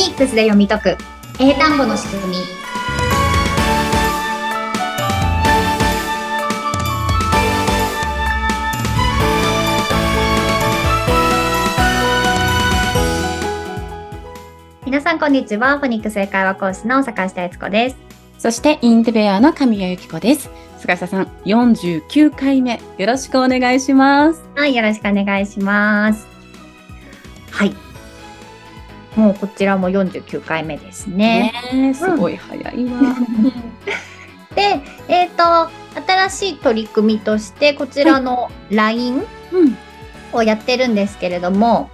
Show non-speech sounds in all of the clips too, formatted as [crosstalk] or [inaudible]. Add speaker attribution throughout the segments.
Speaker 1: ニックスで読み解く。英単語の仕組み。皆さんこんにちは。フォニックス英会話講師の坂下悦子です。
Speaker 2: そしてインテベアの神谷由紀子です。坂下さん49回目。よろしくお願いします。
Speaker 1: はいよろしくお願いします。はいもうこちらも49回目ですね。
Speaker 2: ねすごい早いわ。
Speaker 1: で、えっ、ー、と、新しい取り組みとして、こちらの LINE をやってるんですけれども、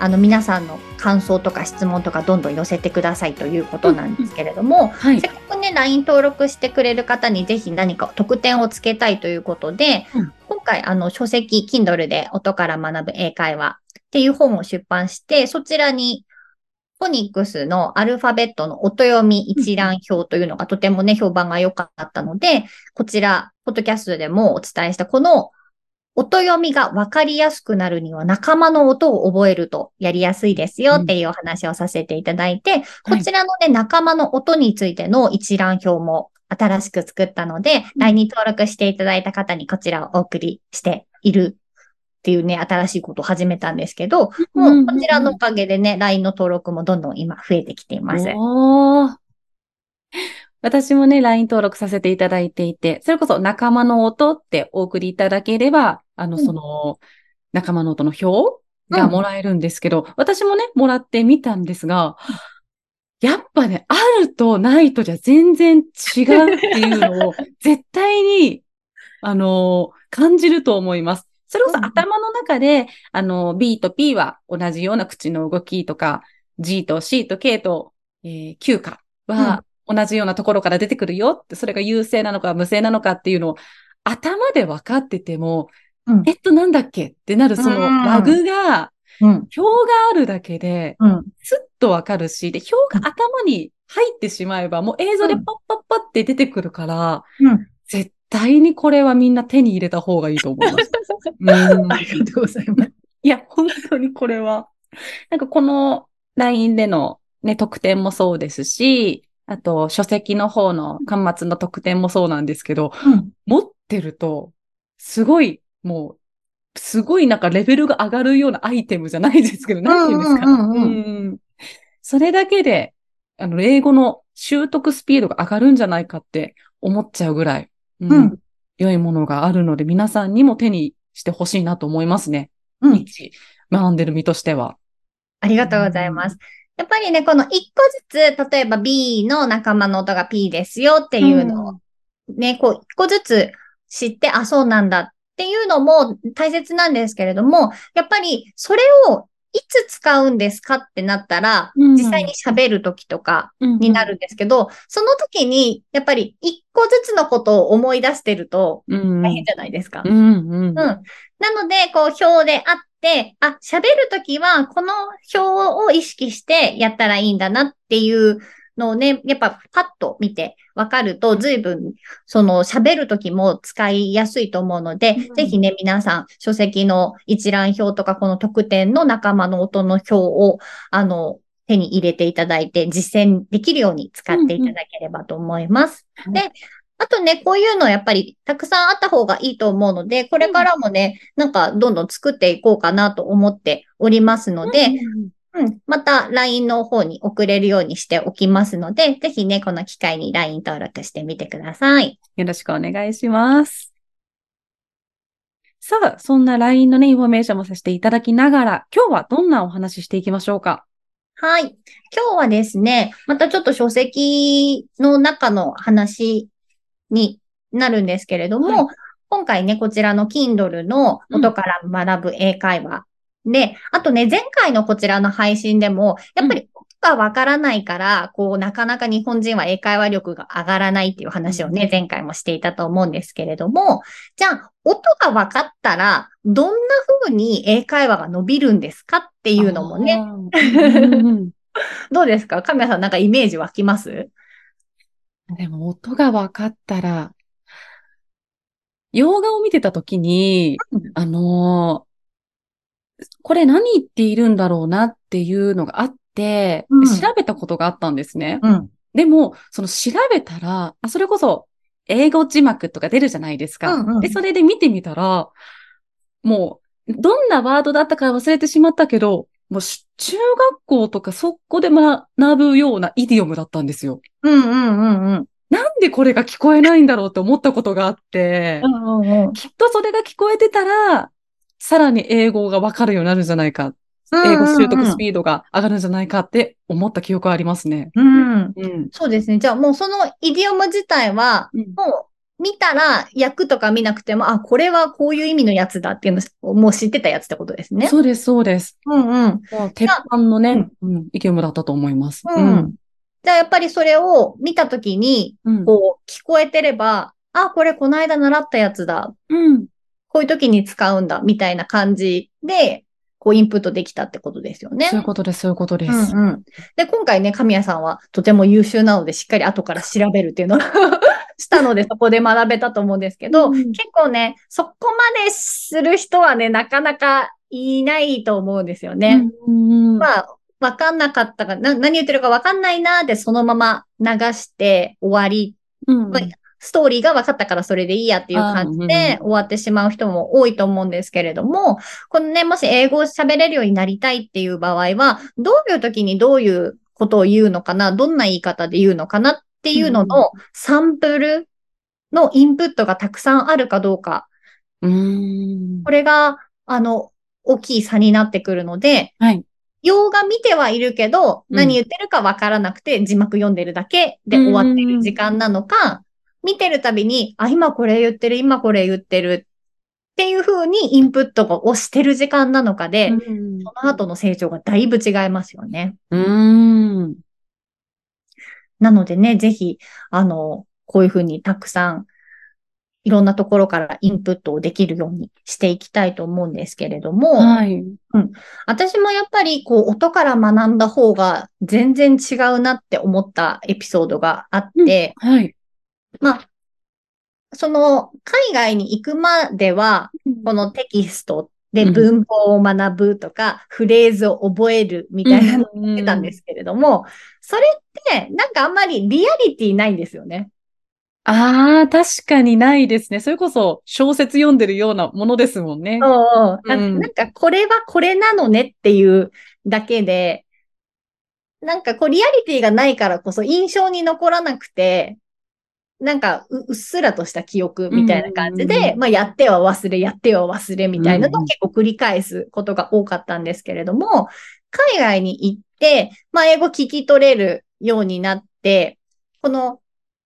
Speaker 1: あの、皆さんの感想とか質問とかどんどん寄せてくださいということなんですけれども、はい、せっかくね、LINE 登録してくれる方にぜひ何か特典をつけたいということで、うん、今回、あの、書籍、Kindle で音から学ぶ英会話っていう本を出版して、そちらにフォニックスのアルファベットの音読み一覧表というのがとてもね、評判が良かったので、こちら、ポッドキャストでもお伝えしたこの音読みがわかりやすくなるには仲間の音を覚えるとやりやすいですよっていうお話をさせていただいて、うん、こちらのね、仲間の音についての一覧表も新しく作ったので、LINE に登録していただいた方にこちらをお送りしているっていうね、新しいことを始めたんですけど、もうこちらのおかげでね、LINE の登録もどんどん今増えてきています。
Speaker 2: 私もね、LINE 登録させていただいていて、それこそ仲間の音ってお送りいただければ、あの、その、仲間の音の表がもらえるんですけど、うん、私もね、もらってみたんですが、やっぱね、あるとないとじゃ全然違うっていうのを [laughs] 絶対に、あの感じると思います。それこそ頭の中で、あの、B と P は同じような口の動きとか、G と C と K と、えー、Q かは同じようなところから出てくるよって、それが優勢なのか無勢なのかっていうのを頭で分かってても、うん、えっとなんだっけってなるそのラグが、うん、表があるだけで、スッと分かるし、で、表が頭に入ってしまえば、もう映像でパッパッパって出てくるから、うん、絶対にこれはみんな手に入れた方がいいと思います。[laughs]
Speaker 1: うん、ありがとうございます。
Speaker 2: いや、本当にこれは。なんかこの LINE でのね、特典もそうですし、あと書籍の方の端末の特典もそうなんですけど、うん、持ってると、すごい、もう、すごいなんかレベルが上がるようなアイテムじゃないですけど、何て言うんですか？それだけで、あの、英語の習得スピードが上がるんじゃないかって思っちゃうぐらい、うん、良いものがあるので、皆さんにも手にしてほしいなと思いますね。うん。学んでる身としては。
Speaker 1: ありがとうございます。やっぱりね、この一個ずつ、例えば B の仲間の音が P ですよっていうのを、ね、こう一個ずつ知って、あ、そうなんだっていうのも大切なんですけれども、やっぱりそれをいつ使うんですかってなったら、実際に喋るときとかになるんですけど、その時に、やっぱり一個ずつのことを思い出してると大変じゃないですか。なので、こう、表であって、あ、喋るときは、この表を意識してやったらいいんだなっていうのをね、やっぱパッと見てわかると、随分、その喋るときも使いやすいと思うので、うん、ぜひね、皆さん、書籍の一覧表とか、この特典の仲間の音の表を、あの、手に入れていただいて、実践できるように使っていただければと思います。うん。うん、で、あとね、こういうのやっぱりたくさんあった方がいいと思うので、これからもね、なんかどんどん作っていこうかなと思っておりますので、うんうん。また LINE の方に送れるようにしておきますので、ぜひね、この機会に LINE 登録してみてください。
Speaker 2: よろしくお願いします。さあ、そんな LINE のね、インフォメーションもさせていただきながら、今日はどんなお話ししていきましょうか？
Speaker 1: はい。今日はですね、またちょっと書籍の中の話になるんですけれども、はい、今回ね、こちらの Kindle の音から学ぶ英会話で、あとね、前回のこちらの配信でも、やっぱりがわからないから、こう、なかなか日本人は英会話力が上がらないっていう話をね、前回もしていたと思うんですけれども、じゃあ、音が分かったら、どんな風に英会話が伸びるんですかっていうのもね。[laughs] どうですか？神谷さんなんかイメージ湧きます？
Speaker 2: でも音が分かったら、洋画を見てた時に、あのーこれ何言っているんだろうなっていうのがあって、
Speaker 1: うん
Speaker 2: 調べたことがあったんですね。
Speaker 1: うん。
Speaker 2: でも、その調べたら、あ、それこそ、英語字幕とか出るじゃないですか。
Speaker 1: うんうん
Speaker 2: で、それで見てみたら、もう、どんなワードだったか忘れてしまったけど、もうし、中学校とかそこで学ぶようなイディオムだったんですよ。
Speaker 1: うんうんうんうん。
Speaker 2: なんでこれが聞こえないんだろうって思ったことがあって、
Speaker 1: うんうんうん。
Speaker 2: きっとそれが聞こえてたら、さらに英語がわかるようになるんじゃないか。英語習得スピードが上がるんじゃないかって思った記憶はありますね。
Speaker 1: うん。
Speaker 2: うん。
Speaker 1: そうですね。じゃあもうそのイディオム自体は、
Speaker 2: うん
Speaker 1: もう見たら訳とか見なくても、あ、これはこういう意味のやつだっていうのをもう知ってたやつってことですね。
Speaker 2: そうです、そうです。
Speaker 1: うんうん。
Speaker 2: 鉄板のね、うん、イディオムだったと思います。
Speaker 1: うんじゃあやっぱりそれを見たときに、
Speaker 2: うん。
Speaker 1: こう聞こえてれば、あ、これこの間習ったやつだ。
Speaker 2: うん。
Speaker 1: こういう時に使うんだ。みたいな感じで、こうインプットできたってことですよね。
Speaker 2: そういうことです、そういうことで
Speaker 1: う
Speaker 2: す。
Speaker 1: んうん。で、今回ね、神谷さんはとても優秀なので、しっかり後から調べるっていうのを [laughs] したので、そこで学べたと思うんですけど、
Speaker 2: うん
Speaker 1: 結構ね、そこまでする人はね、なかなかいないと思うんですよね。
Speaker 2: うん。
Speaker 1: まあ、わかんなかったかな、何言ってるかわかんないなーで、そのまま流して終わり
Speaker 2: うん
Speaker 1: まあストーリーが分かったからそれでいいやっていう感じで終わってしまう人も多いと思うんですけれども、このね、もし英語を喋れるようになりたいっていう場合は、どういう時にどういうことを言うのかな、どんな言い方で言うのかなっていうののサンプルのインプットがたくさんあるかどうか、
Speaker 2: うん。
Speaker 1: これが、あの、大きい差になってくるので、
Speaker 2: はい。
Speaker 1: 洋画見てはいるけど、
Speaker 2: うん
Speaker 1: 何言ってるかわからなくて字幕読んでるだけで終わってる時間なのか、見てるたびに、あ、今これ言ってる、今これ言ってるっていう風にインプットをしてる時間なのかで、
Speaker 2: うん
Speaker 1: その後の成長がだいぶ違いますよね。
Speaker 2: うん。
Speaker 1: なのでね、ぜひ、あの、こういう風にたくさん、いろんなところからインプットをできるようにしていきたいと思うんですけれども、
Speaker 2: はい。
Speaker 1: 私もやっぱりこう音から学んだ方が全然違うなって思ったエピソードがあって、
Speaker 2: はい。
Speaker 1: まあ、その海外に行くまでは、このテキストで文法を学ぶとか、フレーズを覚えるみたいなのを言ってたんですけれども、それってなんかあんまりリアリティないんですよね。
Speaker 2: ああ、確かにないですね。それこそ小説読んでるようなものですもんね。
Speaker 1: そうな
Speaker 2: うん
Speaker 1: なんかこれはこれなのねっていうだけで、なんかこうリアリティがないからこそ印象に残らなくて、なんかううっすらとした記憶みたいな感じ
Speaker 2: うんうん
Speaker 1: で、まあやっては忘れ、やっては忘れみたいなの
Speaker 2: うんうん。
Speaker 1: を結構繰り返すことが多かったんですけれども、海外に行って、まあ英語聞き取れるようになって、この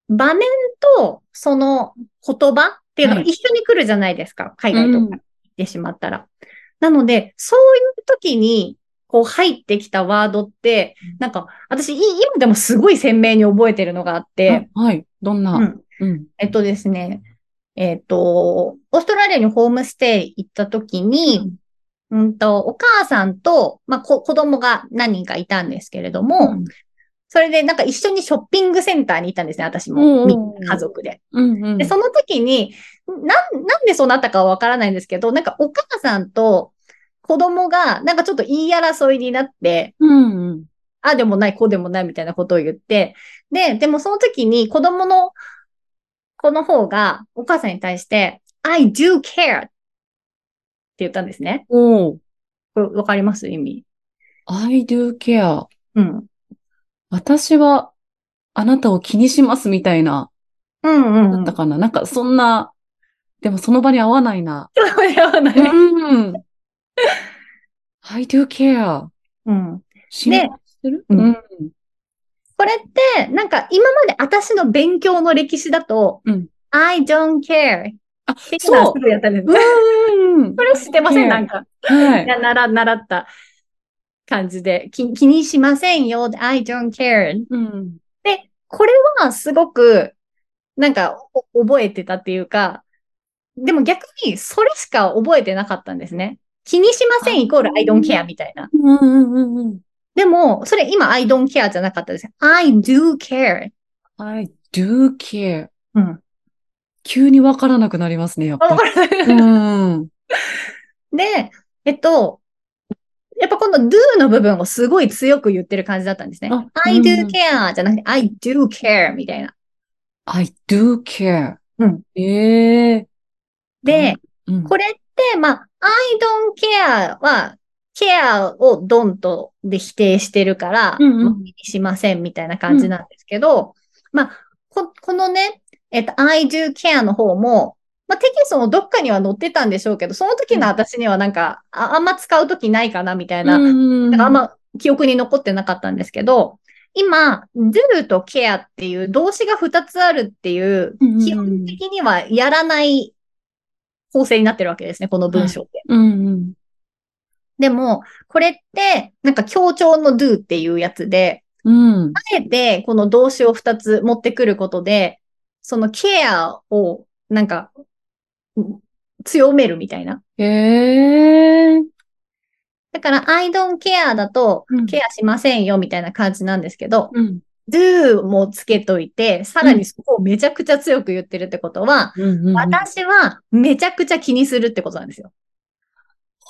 Speaker 1: 場面とその言葉っていうのが一緒に来るじゃないですか、海外とか行ってしまったら。なので、そういう時に、こう入ってきたワードって、なんか、私、い今でもすごい鮮明に覚えてるのがあって、
Speaker 2: あはい。どんな、
Speaker 1: うん。
Speaker 2: うん。
Speaker 1: えっとですね、えっと、オーストラリアにホームステイ行った時に、うんと、お母さんと、まあ、こ子供が何人かいたんですけれども、それでなんか一緒にショッピングセンターに行ったんですね、私も。家族で。
Speaker 2: うんうん
Speaker 1: で、その時に、なん、なんでそうなったかはわからないんですけど、なんかお母さんと子供が、なんかちょっと言い争いになって、
Speaker 2: うんうん。
Speaker 1: ああでもない、こうでもないみたいなことを言って、で、でもその時に子供の子の方がお母さんに対して、I do care って言ったんですね。
Speaker 2: おー
Speaker 1: これわかります？意味。
Speaker 2: I do care.
Speaker 1: うん。
Speaker 2: 私は、あなたを気にしますみたいな、
Speaker 1: うんうん、うん。
Speaker 2: だったかな。なんか、そんな、でもその場に合わないな。[laughs]
Speaker 1: な
Speaker 2: うん。[laughs] I do care.
Speaker 1: うん。
Speaker 2: 信頼してる？
Speaker 1: うん
Speaker 2: うん。
Speaker 1: これって、なんか今まで私の勉強の歴史だと、
Speaker 2: うん
Speaker 1: I don't care
Speaker 2: あ、そう
Speaker 1: やったんですね。
Speaker 2: うん。
Speaker 1: これ知ってません？なんか。
Speaker 2: はい。
Speaker 1: 習習った感じで、気気にしませんよ。I don't care.
Speaker 2: うん。
Speaker 1: で、これはすごく、なんか、お覚えてたっていうか、でも逆にそれしか覚えてなかったんですね。気にしませんイコール I don't care みたいな。
Speaker 2: うんうんうんうん。
Speaker 1: でも、それ今 I don't care じゃなかったです。I do care.
Speaker 2: I do care.
Speaker 1: うん。
Speaker 2: 急にわからなくなりますね、やっぱり。うん。
Speaker 1: で、えっと、やっぱこの do の部分をすごい強く言ってる感じだったんですね
Speaker 2: あ。
Speaker 1: I
Speaker 2: うん
Speaker 1: do care じゃなくて I do care みたいな。
Speaker 2: I do care.
Speaker 1: うん。
Speaker 2: ええ
Speaker 1: で、
Speaker 2: うん。
Speaker 1: これって、まあ、I don't care は、care を don't で否定してるから、
Speaker 2: うんうん。
Speaker 1: しませんみたいな感じなんですけど、まあ、こ、このね、えっと、I do care の方も、まあ、テキストのどっかには載ってたんでしょうけど、その時の私にはなんか、ああんま使う時ないかなみたいな、
Speaker 2: うん
Speaker 1: なんかあんま記憶に残ってなかったんですけど、今、do と care っていう動詞が2つあるっていう
Speaker 2: うんうん、
Speaker 1: 基本的にはやらない構成になってるわけですね、この文章って。
Speaker 2: うんうん。
Speaker 1: でも、これって、なんか強調の do っていうやつで、
Speaker 2: うん。
Speaker 1: あえてこの動詞を2つ持ってくることで、その care をなんか、うん強めるみたいな。
Speaker 2: へえ。
Speaker 1: だから I don't care だと
Speaker 2: うん、
Speaker 1: ケアしませんよみたいな感じなんですけど、
Speaker 2: うん。
Speaker 1: Do もつけといて、さらにそこをめちゃくちゃ強く言ってるってことは、
Speaker 2: うんうん。
Speaker 1: 私はめちゃくちゃ気にするってことなんですよ。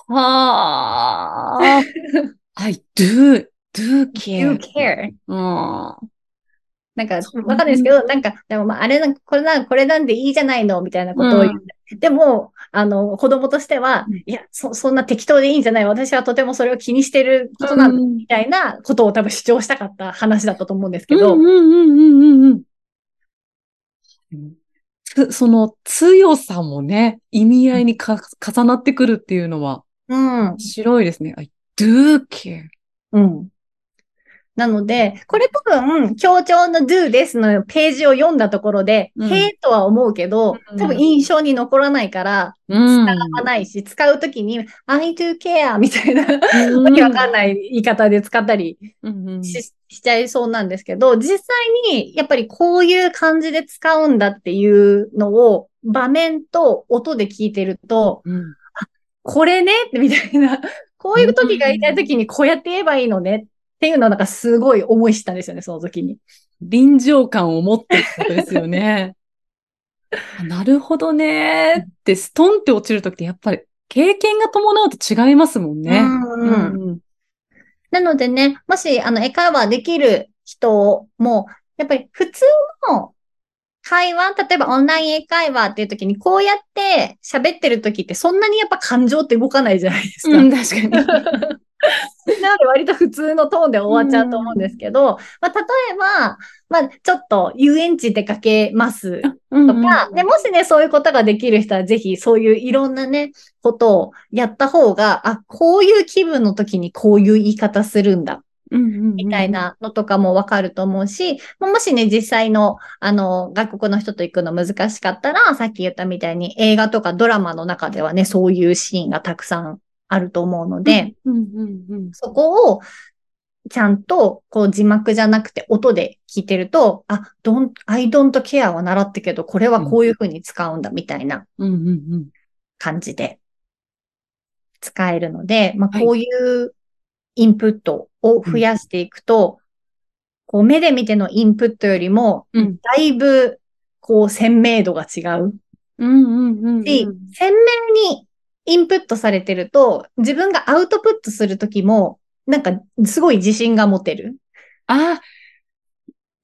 Speaker 2: はあ。[laughs] I do, do care.
Speaker 1: care.
Speaker 2: うん。
Speaker 1: なんか、わかんないですけど、なんか、でもまあ、あれなんか、これなん、これなんでいいじゃないのみたいなことを言う。でも、あの、子供としては
Speaker 2: うん、
Speaker 1: いや、そ、そんな適当でいいんじゃない私はとてもそれを気にしてることなんだ、
Speaker 2: うん
Speaker 1: みたいなことを多分主張したかった話だったと思うんですけど、
Speaker 2: うんうんうんうんうんうん。つその強さもね、意味合いにか重なってくるっていうのは
Speaker 1: うん。
Speaker 2: 面白いですね。I do care.
Speaker 1: うん。なので、これ多分、協調の do ですのページを読んだところで、
Speaker 2: うん
Speaker 1: へえとは思うけど、
Speaker 2: うん。
Speaker 1: 多分印象に残らないから、
Speaker 2: うん。
Speaker 1: 使わないし、使うときに、I do care みたいな、
Speaker 2: うん。
Speaker 1: わけわかんない言い方で使ったり
Speaker 2: うんうん。
Speaker 1: ししちゃいそうなんですけど、実際にやっぱりこういう感じで使うんだっていうのを場面と音で聞いてると、
Speaker 2: うん。
Speaker 1: これねみたいな、こういう時が言いたい時にこうやって言えばいいのねっていうのをなんかすごい思いしたんですよね、その時に。
Speaker 2: 臨場感を持ってることですよね。[laughs] あなるほどねーって、ストンって落ちるときってやっぱり経験が伴うと違いますもんね。
Speaker 1: うん
Speaker 2: うん
Speaker 1: なのでね、もし、あの、英会話できる人も、やっぱり普通の会話、例えばオンライン英会話っていう時に、こうやって喋ってる時ってそんなにやっぱ感情って動かないじゃないですか。
Speaker 2: うん、確かに。[laughs]
Speaker 1: なので割と普通のトーンで終わっちゃうと思うんですけど、まあ、例えば、まあ、ちょっと遊園地出かけます
Speaker 2: と
Speaker 1: とか、で、もしね、そういうことができる人は、ぜひ、そういういろんなね、ことをやった方が、あ、こういう気分の時にこういう言い方するんだ、みたい。なのとかもわかると思うし、まあもしね、実際の、あの、外国の人と行くの難しかったら、さっき言ったみたいに映画とかドラマの中ではね、そういうシーンがたくさんあると思うので、
Speaker 2: うんうんうん
Speaker 1: そこを、ちゃんと、こう字幕じゃなくて音で聞いてると、あ、don't, I don't care は習ったけど、これはこういう風に使うんだ、みたいな
Speaker 2: うんうんうん。
Speaker 1: 感じで使えるので、まあ、
Speaker 2: はい。
Speaker 1: こういうインプットを増やしていくと、こう目で見てのインプットよりも、
Speaker 2: うん。
Speaker 1: だいぶ、こう鮮明度が違う
Speaker 2: うんうんうん。
Speaker 1: し、鮮明にインプットされてると、自分がアウトプットするときも、なんか、すごい自信が持てる。
Speaker 2: あ、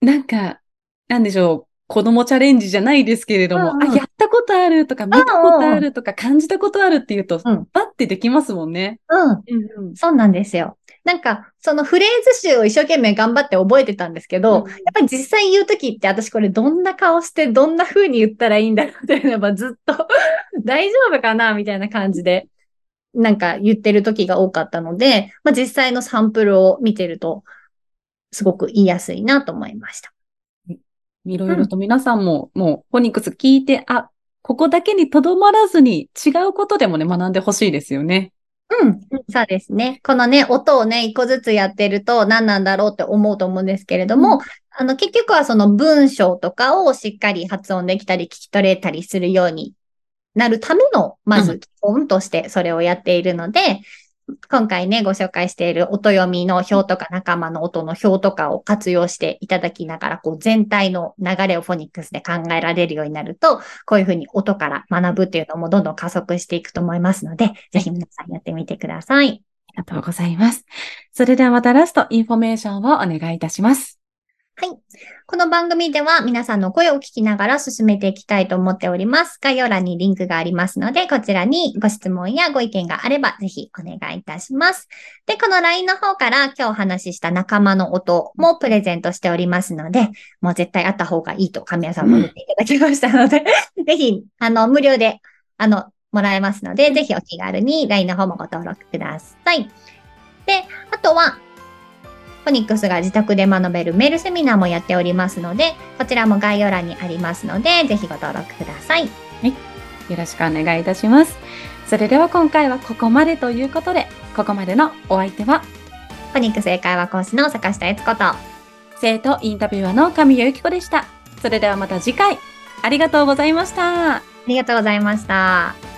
Speaker 2: なんか、なんでしょう。子供チャレンジじゃないですけれども、
Speaker 1: うんうん
Speaker 2: あ、やったことあるとか、見たことあるとか、感じたことあるっていうと、
Speaker 1: うん
Speaker 2: バッてできますもんね。
Speaker 1: うん。
Speaker 2: うんうん。
Speaker 1: そうなんですよ。なんか、そのフレーズ集を一生懸命頑張って覚えてたんですけど、
Speaker 2: うん
Speaker 1: やっぱり実際言うときって私これどんな顔してどんな風に言ったらいいんだろうっていうのはずっと [laughs] 大丈夫かなみたいな感じでなんか言ってるときが多かったので、まあ、実際のサンプルを見てるとすごく言いやすいなと思いました。
Speaker 2: いろいろと皆さんも、もう、フォニックス聞いて、あ、ここだけにとどまらずに違うことでもね、学んでほしいですよね。
Speaker 1: うん。そうですね。このね、音をね、一個ずつやってると何なんだろうって思うと思うんですけれども、
Speaker 2: うん
Speaker 1: あの、結局はその文章とかをしっかり発音できたり聞き取れたりするようになるための、まず基本としてそれをやっているので、今回ね、ご紹介している音読みの表とか仲間の音の表とかを活用していただきながら、こう全体の流れをフォニックスで考えられるようになると、こういうふうに音から学ぶっていうのもどんどん加速していくと思いますので、ぜひ皆さんやってみてください。
Speaker 2: ありがとうございます。それではまたラストインフォメーションをお願いいたします。
Speaker 1: はい。この番組では皆さんの声を聞きながら進めていきたいと思っております。概要欄にリンクがありますので、こちらにご質問やご意見があればぜひお願いいたします。で、この LINE の方から今日お話しした仲間の音もプレゼントしておりますので、もう絶対あった方がいいと神谷さんも言っていただきましたので、[laughs] ぜひ、あの、無料で、あの、もらえますので、ぜひお気軽に LINE の方もご登録ください。で、あとは、フォニックスが自宅で学べるメールセミナーもやっておりますので、こちらも概要欄にありますので、ぜひご登録ください。
Speaker 2: よろしくお願いいたします。それでは今回はここまでということで、ここまでのお相手は、
Speaker 1: フォニックス英会話講師の坂下悦子と、
Speaker 2: 生徒インタビュアーの神谷由紀子でした。それではまた次回、ありがとうございました。
Speaker 1: ありがとうございました。